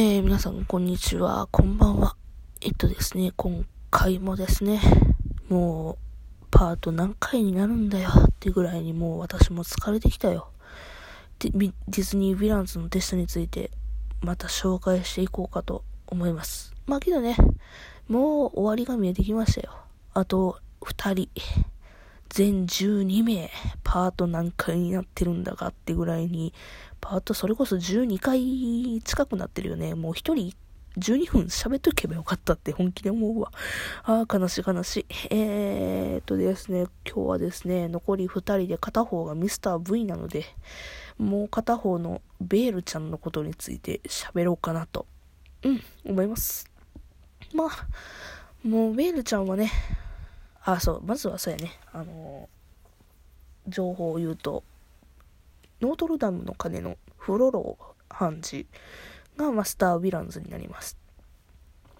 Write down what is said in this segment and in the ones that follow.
えー、皆さん、こんにちは。こんばんは。えっとですね、今回もですね、もう、パート何回になるんだよってぐらいにもう私も疲れてきたよ。ディズニー・ヴィランズのテストについて、また紹介していこうかと思います。まあけどね、もう終わりが見えてきましたよ。あと、2人。全12名、パート何回になってるんだかってぐらいに、パートそれこそ12回近くなってるよね。もう一人12分喋っとけばよかったって本気で思うわ。ああ、悲しい悲しい。えー、っとですね、今日はですね、残り2人で片方がミスター V なので、もう片方のベールちゃんのことについて喋ろうかなと、うん、思います。まあ、もうベールちゃんはね、あ、そう、まずはそうやね、あのー、情報を言うと、ノートルダムの鐘のフロロー判事がマスター・ヴィランズになります。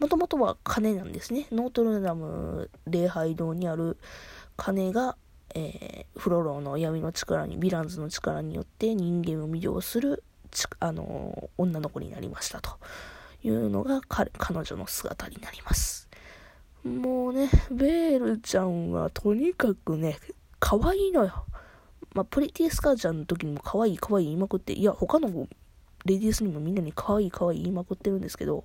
もともとは鐘なんですね。ノートルダム礼拝堂にある鐘が、えー、フロローの闇の力に、ヴィランズの力によって人間を魅了する、あのー、女の子になりましたというのが彼彼女の姿になります。もうね、ベールちゃんはとにかくね、可愛いのよ。まあ、プリティスカーちゃんの時にも可愛い可愛い言いまくって、いや、他のレディースにもみんなに可愛い可愛い言いまくってるんですけど、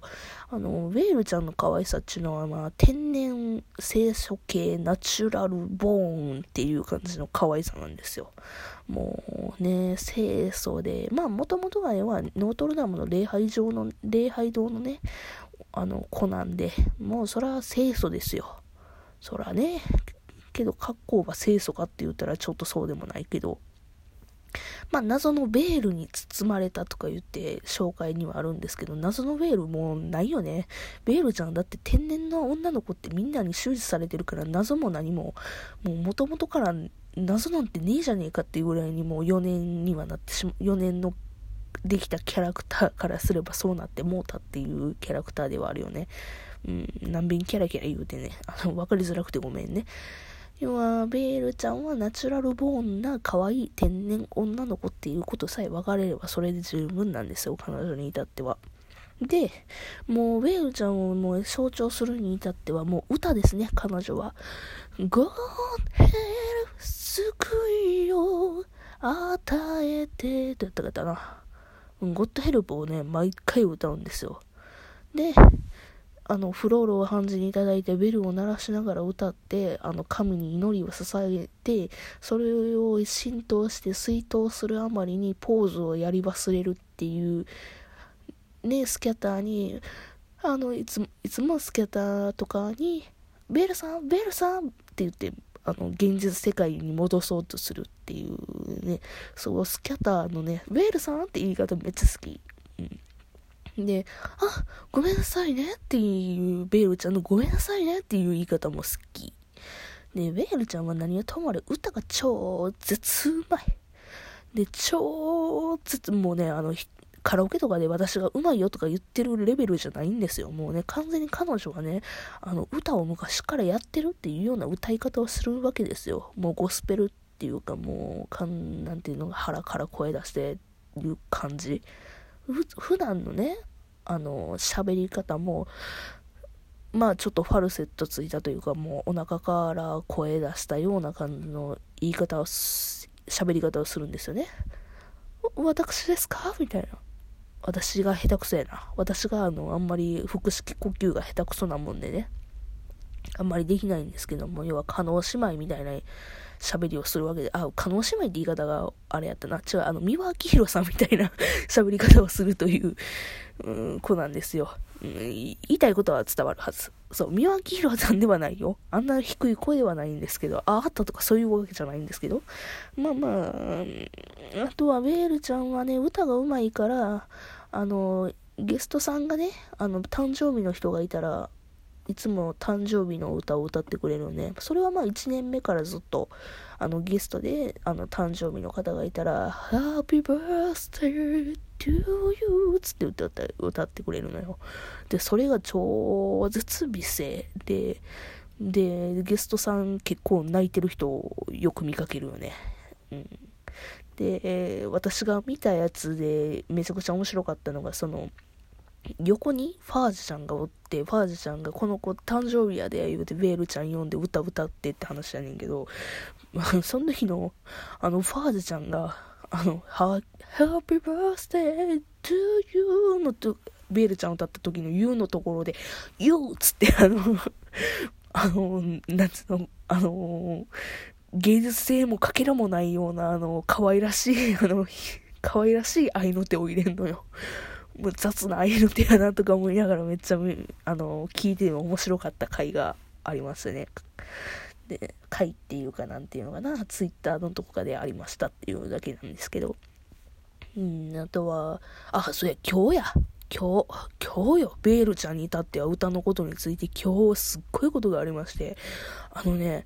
あの、ウェールちゃんの可愛さっていうのは、まあ、天然清楚系ナチュラルボーンっていう感じの可愛さなんですよ。もうね、清楚で、まあ、もともとははノートルダムの礼拝場の、礼拝堂のね、あの、子なんで、もうそら清楚ですよ。そらね、けど格好が清楚かって言ったらちょっとそうでもないけど、まあ、謎のベールに包まれたとか言って紹介にはあるんですけど、謎のベールもうないよね。ベールちゃんだって天然の女の子ってみんなに周知されてるから謎も何も、もう元々から謎なんてねえじゃねえかっていうぐらいにもう4年にはなってしま、4年のできたキャラクターからすればそうなってもうたっていうキャラクターではあるよね。うん、何遍キャラキャラ言うてね、あの、わかりづらくてごめんね。要は、ベールちゃんはナチュラルボーンな可愛い天然女の子っていうことさえ分かれればそれで十分なんですよ、彼女に至っては。で、もう、ベールちゃんをもう象徴するに至っては、もう歌ですね、彼女は。God help 救いを与えて、だったかったな。ゴッドヘルプをね、毎回歌うんですよ。で、あの、フロールを判事にいただいて、ベルを鳴らしながら歌って、あの、神に祈りを捧げて、それを浸透して水筒するあまりにポーズをやり忘れるっていう、ね、スキャターに、あの、いつも、いつもスキャターとかに、ベルさん、ベルさんって言って、あの、現実世界に戻そうとするっていうね、そう、スキャターのね、ベルさんって言い方めっちゃ好き。うんで、あ、ごめんなさいねっていう、ベールちゃんのごめんなさいねっていう言い方も好き。で、ベールちゃんは何はともあれ歌が超絶うまい。で、超絶、もうね、あの、カラオケとかで私がうまいよとか言ってるレベルじゃないんですよ。もうね、完全に彼女がね、あの、歌を昔からやってるっていうような歌い方をするわけですよ。もうゴスペルっていうかもう、かん、なんていうのが、腹から声出してる感じ。普段のね、あの、喋り方も、まあちょっとファルセットついたというか、もうお腹から声出したような感じの言い方を、喋り方をするんですよね。私ですか？みたいな。私が下手くそやな。私があの、あんまり腹式呼吸が下手くそなもんでね。あんまりできないんですけども、要は、可能姉妹みたいな喋りをするわけで、あ、加納姉妹って言い方があれやったな。違う、あの、三輪明宏さんみたいな 喋り方をするという、うん、子なんですよ、うん。言いたいことは伝わるはず。そう、三輪明宏さんではないよ。あんな低い声ではないんですけど、あ、あったとかそういうわけじゃないんですけど。まあまあ、あとは、ベールちゃんはね、歌が上手いから、あの、ゲストさんがね、あの、誕生日の人がいたら、いつも誕生日の歌を歌ってくれるので、それはまあ1年目からずっと、あの、ゲストで、あの、誕生日の方がいたら、Happy Birthday to you つって歌って歌ってくれるのよ。で、それが超絶美声で、で、ゲストさん結構泣いてる人をよく見かけるよね。うん。で、私が見たやつでめちゃくちゃ面白かったのが、その、横にファージちゃんがおって、ファージちゃんがこの子誕生日やで言うてベールちゃん呼んで歌歌ってって話やねんけど、その時の、あの、ファージちゃんが、あの、Happy Birthday to you のと、ベールちゃん歌った時の You のところで、You! っつって、あの、あの、なんつうの、あの、芸術性もかけらもないような、あの、可愛らしい、あの、可愛らしい愛の手を入れんのよ。もう雑な愛の手やなとか思いながらめっちゃ、あの、聞いて面白かった回がありますね。で、回っていうかなんていうのかな、ツイッターのとこかでありましたっていうだけなんですけど。うん、あとは、あ、そうや、今日や。今日、今日よ、ベールちゃんに至っては歌のことについて今日すっごいことがありまして、あのね、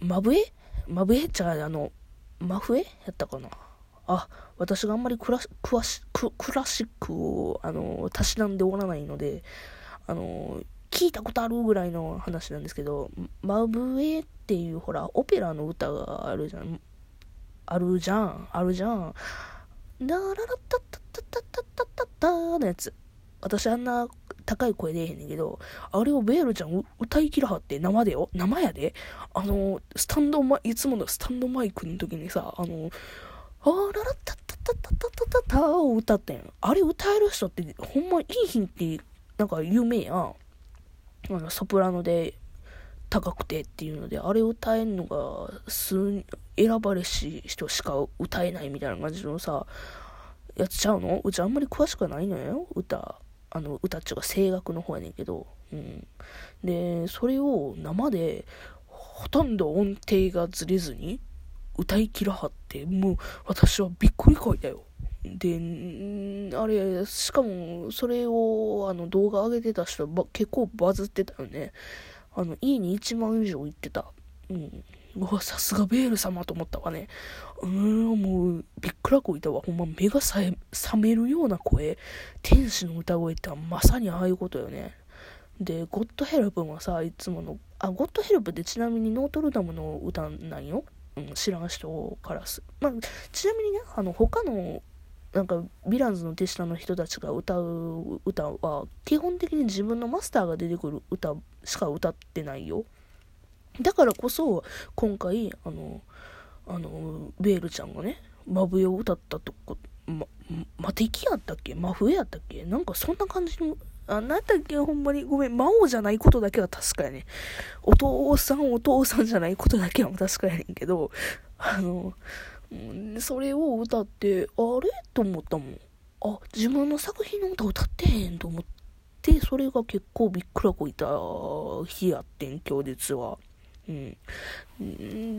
マブエ？マブエじゃあ、の、マフエ？やったかな？あ、私があんまりクラクシククラシックを、あの、たしなんでおらないので、あの、聞いたことあるぐらいの話なんですけど、マブエっていうほら、オペラの歌があるじゃん。あるじゃん。あるじゃん。ダララッタッタッタッタッタッタッタッターのやつ。私あんな高い声出えへんねんけど、あれをベールちゃん歌いきらはって生でよ生やであの、スタンドマ、いつものスタンドマイクの時にさ、あの、あららったたたたたたたを歌ってん。あれ歌える人ってほんまいい品ってなんか有名やん。あの、ソプラノで高くてっていうので、あれ歌えんのが数、選ばれし人しか歌えないみたいな感じのさ、やつちゃうの？うちあんまり詳しくないのよ、歌。あの、歌っちゅうか声楽の方やねんけど。うん。で、それを生で、ほとんど音程がずれずに、歌い切らはって、もう私はびっくりこいだよ。で、あれ、しかも、それを、あの、動画上げてた人は結構バズってたよね。あの、いいね1万以上言ってた。うん。うわ、さすがヴェール様と思ったわね。うん、もう、びっくらこいたわ。ほんま、目がさえ覚めるような声。天使の歌声ってまさにああいうことよね。で、 God Help もさ、いつもの、あ、 God Help ってちなみにノートルダムの歌なんよ。うん、知らん人からす。まあ、ちなみにね、あの、他の、なんか、ヴィランズの手下の人たちが歌う歌は、基本的に自分のマスターが出てくる歌しか歌ってないよ。だからこそ、今回、あの、あの、ベールちゃんがね、マブエを歌ったとこ、ま、マテキやったっけ？マフエやったっけ？なんかそんな感じの、あ、なただっけほんまに。ごめん。魔王じゃないことだけは確かやね。お父さんお父さんじゃないことだけは確かやねんけど、あの、それを歌って、あれ？と思ったもん。あ、自分の作品の歌歌ってへんと思って、それが結構びっくらこいた日やってん、今日実は。うん。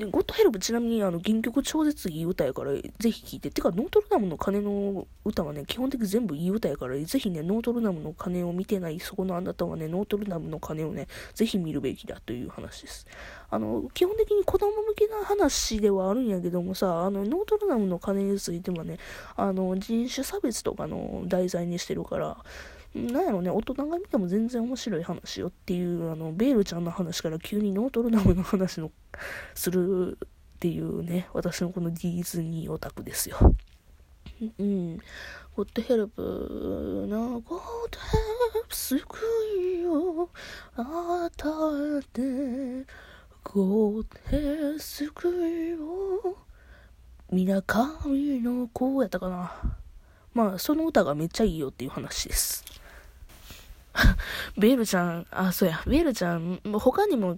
God Help ちなみにあの原曲超絶いい歌やからぜひ聴いて。てか、ノートルダムの鐘の歌はね、基本的に全部いい歌やから、ぜひね、ノートルダムの鐘を見てないそこのあなたはね、ノートルダムの鐘をね、ぜひ見るべきだという話です。あの、基本的に子供向けな話ではあるんやけどもさ、あの、ノートルダムの鐘についてもね、あの、人種差別とかの題材にしてるから、なんやろね、大人が見ても全然面白い話よっていう、あの、ヴェールちゃんの話から急にノートルダムの話の、するっていうね、私のこのディズニーオタクですよ。うん。 God Help な、 God Help 救いを与えて、 God Help 救いを、皆神の子やったかな。まあ、その歌がめっちゃいいよっていう話です。ヴェールちゃん、あ、そうや、ヴェールちゃん、他にも、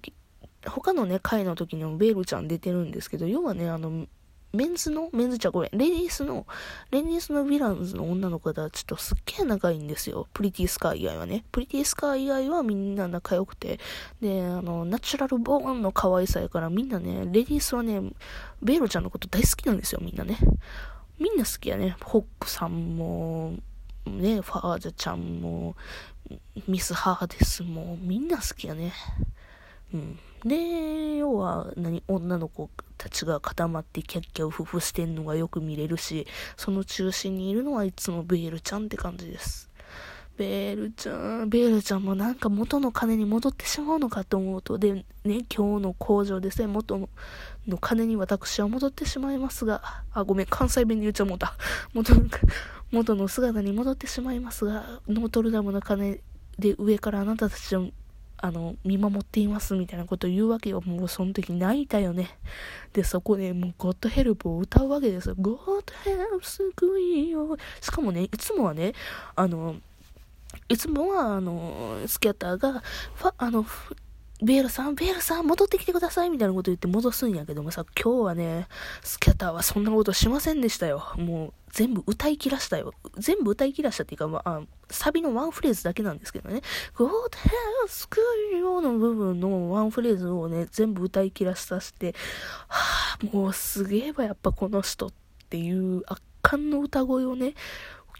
他のね、回の時にもヴェールちゃん出てるんですけど、要はね、あの、メンズの、メンズちゃんごめん、レディースの、レディースのヴィランズの女の子たちとすっげえ仲いいんですよ。プリティスカー以外はね。プリティスカー以外はみんな仲良くて。で、あの、 natural born の可愛さやからみんなね、レディースはね、ベールちゃんのこと大好きなんですよ、みんなね。みんな好きやね。ホックさんも、ね、ファーザちゃんも、ミス・ハーデスも、みんな好きやね。うん。で、要は、何、女の子たちが固まってキャッキャウフフしてんのがよく見れるし、その中心にいるのはいつもベールちゃんって感じです。ベールちゃん、ベールちゃんもなんか元の金に戻ってしまうのかと思うと、で、ね、今日の工場ですね、元のの金に私は戻ってしまいますが、あ、ごめん、関西弁で言っちゃもうた。元の、元の姿に戻ってしまいますが、ノートルダムの金で上からあなたたちをあの、見守っていますみたいなことを言うわけよ。もうその時泣いたよね。で、そこでもうゴッドヘルプを歌うわけですよ。ゴッドヘルプ救いよ。しかもね、いつもはね、あの、いつもは、あの、スキャッターが、ファ、あの、ベールさん、ベールさん、戻ってきてくださいみたいなこと言って戻すんやけどもさ、今日はね、スキャッターはそんなことしませんでしたよ。もう、全部歌い切らしたよ。全部歌い切らしたっていうか、まあ、サビのワンフレーズだけなんですけどね。ゴーテースクリオの部分のワンフレーズをね、全部歌い切らさせて、はぁ、もうすげえわ、やっぱこの人っていう圧巻の歌声をね、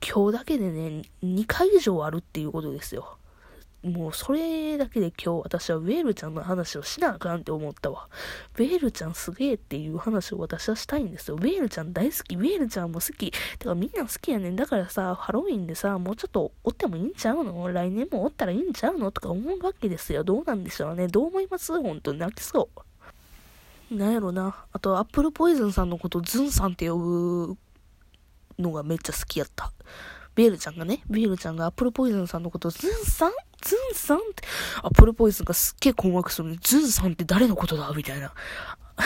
今日だけでね、2回以上あるっていうことですよ。もうそれだけで今日私はウェールちゃんの話をしなあかんって思ったわ。ウェールちゃんすげえっていう話を私はしたいんですよ。ウェールちゃん大好き。ウェールちゃんも好き。てかみんな好きやねん。だからさ、ハロウィンでさ、もうちょっとおってもいいんちゃうの？来年もおったらいいんちゃうのとか思うわけですよ。どうなんでしょうね。どう思います？本当に泣きそう。なんやろな。あと、アップルポイズンさんのことズンさんって呼ぶのがめっちゃ好きやった。ビエルちゃんがね、ビエルちゃんがアップルポイズンさんのことをズンさん？ズンさん？って、アップルポイズンがすっげえ困惑するの、ズンさんって誰のことだ？みたいな。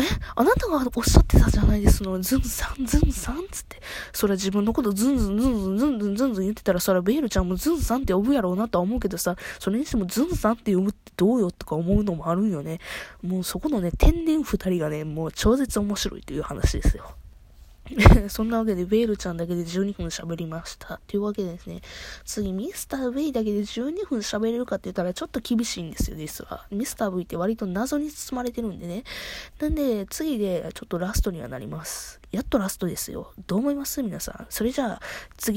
え、あなたがおっしゃってたじゃないですの、ズンさん、ズンさん？つって。それ自分のことズンズンズンズンズンズンズン言ってたら、そらベールちゃんもズンさんって呼ぶやろうなとは思うけどさ、それにしてもズンさんって呼ぶってどうよとか思うのもあるんよね。もうそこのね、天然二人がね、もう超絶面白いという話ですよ。そんなわけで、ベールちゃんだけで12分喋りました。というわけでですね、次、ミスターウェイだけで12分喋れるかって言ったらちょっと厳しいんですよ、実は。ミスターウェイって割と謎に包まれてるんでね。なんで、次でちょっとラストにはなります。やっとラストですよ。どう思います？皆さん。それじゃあ、次。